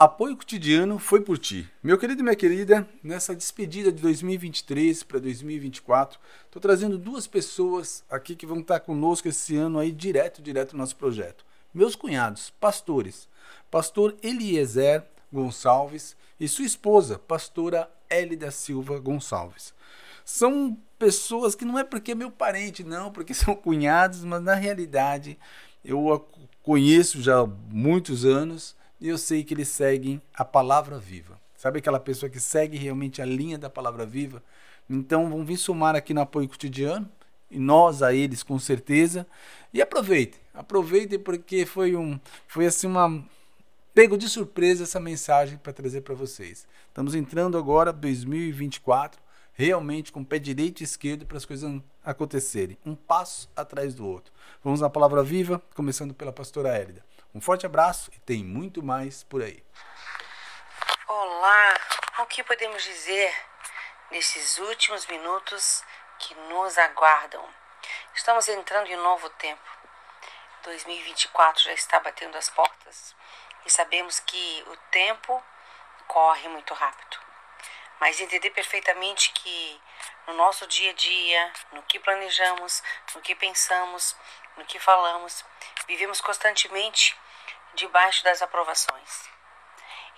Apoio cotidiano foi por ti. Meu querido e minha querida, nessa despedida de 2023 para 2024, estou trazendo duas pessoas aqui que vão estar conosco esse ano aí direto, direto no nosso projeto. Meus cunhados, pastores. Pastor Eliezer Gonçalves e sua esposa, pastora Elida Silva Gonçalves. São pessoas que não é porque é meu parente, não, porque são cunhados, mas na realidade eu a conheço já há muitos anos e eu sei que eles seguem a palavra viva. Sabe aquela pessoa que segue realmente a linha da palavra viva? Então vão vir somar aqui no apoio cotidiano e nós a eles com certeza. E aproveitem, aproveitem porque foi um foi assim uma pego de surpresa essa mensagem para trazer para vocês. Estamos entrando agora 2024 realmente com o pé direito e esquerdo para as coisas acontecerem, um passo atrás do outro. Vamos na palavra viva, começando pela pastora Hélida. Um forte abraço e tem muito mais por aí. Olá, o que podemos dizer nesses últimos minutos que nos aguardam? Estamos entrando em um novo tempo. 2024 já está batendo as portas e sabemos que o tempo corre muito rápido. Mas entender perfeitamente que no nosso dia a dia, no que planejamos, no que pensamos, no que falamos, vivemos constantemente debaixo das aprovações.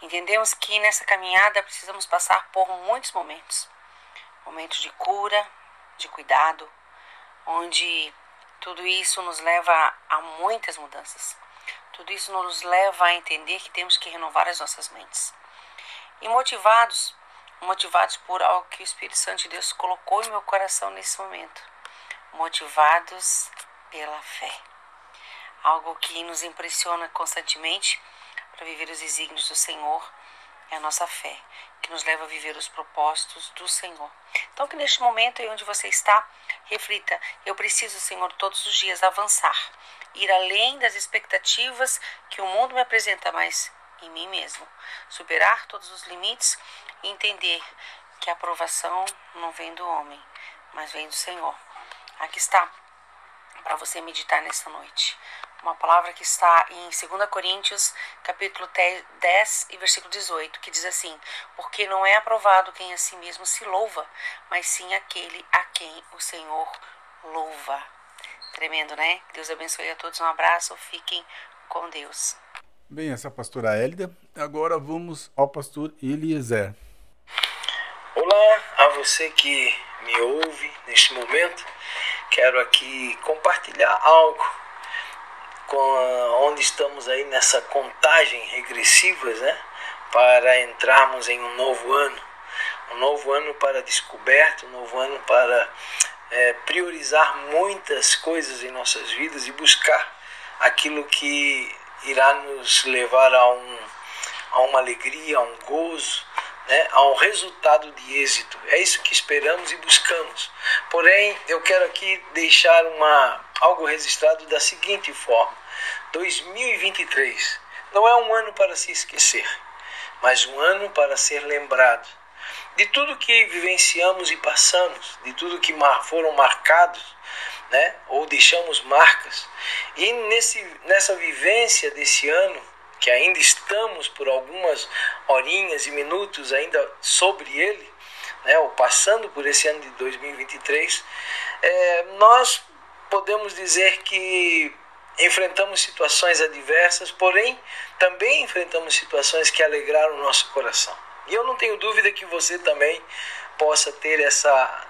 Entendemos que nessa caminhada precisamos passar por muitos momentos momentos de cura, de cuidado, onde tudo isso nos leva a muitas mudanças. Tudo isso nos leva a entender que temos que renovar as nossas mentes. E motivados, motivados por algo que o Espírito Santo de Deus colocou em meu coração nesse momento. Motivados pela fé algo que nos impressiona constantemente para viver os desígnios do Senhor é a nossa fé, que nos leva a viver os propósitos do Senhor. Então, que neste momento aí onde você está, reflita: eu preciso, Senhor, todos os dias avançar, ir além das expectativas que o mundo me apresenta, mas em mim mesmo, superar todos os limites e entender que a aprovação não vem do homem, mas vem do Senhor. Aqui está para você meditar nessa noite uma palavra que está em 2 Coríntios, capítulo 10 e versículo 18, que diz assim: Porque não é aprovado quem a si mesmo se louva, mas sim aquele a quem o Senhor louva. Tremendo, né? Deus abençoe a todos. Um abraço. Fiquem com Deus. Bem, essa é a pastora Hélida. Agora vamos ao pastor Eliezer. Olá a você que me ouve neste momento. Quero aqui compartilhar algo com, onde estamos aí nessa contagem regressiva, né? Para entrarmos em um novo ano. Um novo ano para descoberta, um novo ano para é, priorizar muitas coisas em nossas vidas e buscar aquilo que irá nos levar a, um, a uma alegria, a um gozo, né, a um resultado de êxito. É isso que esperamos e buscamos. Porém, eu quero aqui deixar uma, algo registrado da seguinte forma: 2023 não é um ano para se esquecer, mas um ano para ser lembrado de tudo que vivenciamos e passamos, de tudo que foram marcados, né? ou deixamos marcas. E nesse, nessa vivência desse ano, que ainda estamos por algumas horinhas e minutos ainda sobre ele, né? ou passando por esse ano de 2023, é, nós podemos dizer que enfrentamos situações adversas, porém também enfrentamos situações que alegraram o nosso coração. E eu não tenho dúvida que você também possa ter essa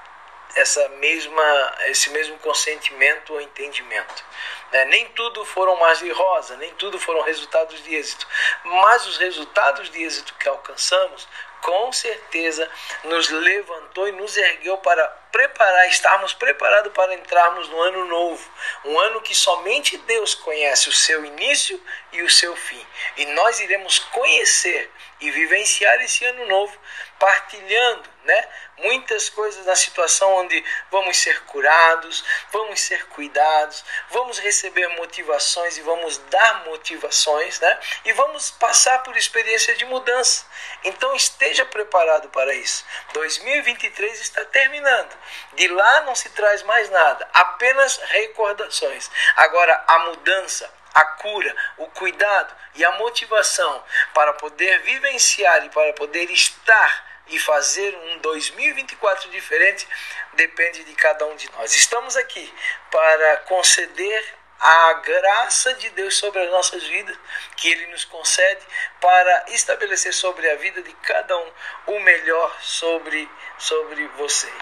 essa mesma esse mesmo consentimento ou entendimento. Né? Nem tudo foram mais de rosa, nem tudo foram resultados de êxito, mas os resultados de êxito que alcançamos com certeza nos levantou e nos ergueu para preparar, estarmos preparados para entrarmos no ano novo, um ano que somente Deus conhece o seu início e o seu fim. E nós iremos conhecer e vivenciar esse ano novo partilhando, né, muitas coisas na situação onde vamos ser curados, vamos ser cuidados, vamos receber motivações e vamos dar motivações, né? E vamos passar por experiência de mudança. Então esteja preparado para isso. 2023 está terminando. De lá não se traz mais nada, apenas recordações. Agora a mudança a cura, o cuidado e a motivação para poder vivenciar e para poder estar e fazer um 2024 diferente depende de cada um de nós. Estamos aqui para conceder a graça de Deus sobre as nossas vidas, que Ele nos concede, para estabelecer sobre a vida de cada um o melhor sobre, sobre vocês.